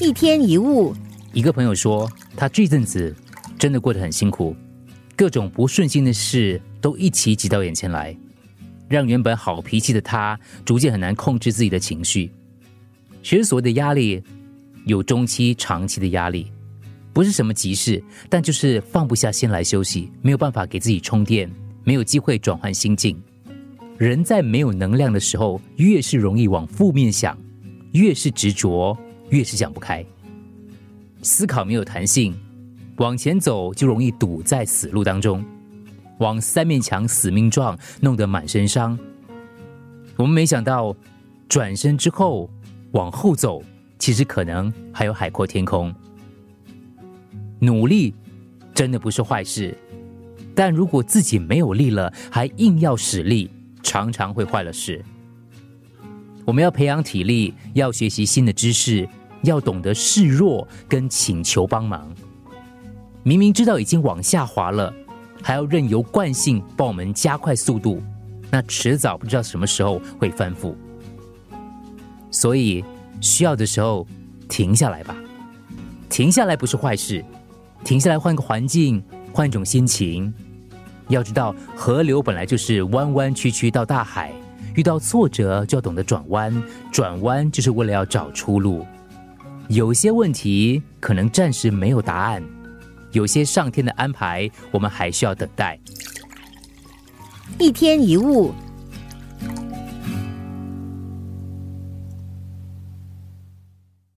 一天一物，一个朋友说，他这阵子真的过得很辛苦，各种不顺心的事都一起挤到眼前来，让原本好脾气的他逐渐很难控制自己的情绪。其实所谓的压力，有中期、长期的压力，不是什么急事，但就是放不下心来休息，没有办法给自己充电，没有机会转换心境。人在没有能量的时候，越是容易往负面想，越是执着。越是想不开，思考没有弹性，往前走就容易堵在死路当中，往三面墙死命撞，弄得满身伤。我们没想到，转身之后往后走，其实可能还有海阔天空。努力真的不是坏事，但如果自己没有力了，还硬要使力，常常会坏了事。我们要培养体力，要学习新的知识。要懂得示弱跟请求帮忙，明明知道已经往下滑了，还要任由惯性帮我们加快速度，那迟早不知道什么时候会翻覆。所以需要的时候停下来吧，停下来不是坏事，停下来换个环境，换一种心情。要知道，河流本来就是弯弯曲曲到大海，遇到挫折就要懂得转弯，转弯就是为了要找出路。有些问题可能暂时没有答案，有些上天的安排，我们还需要等待。一天一物。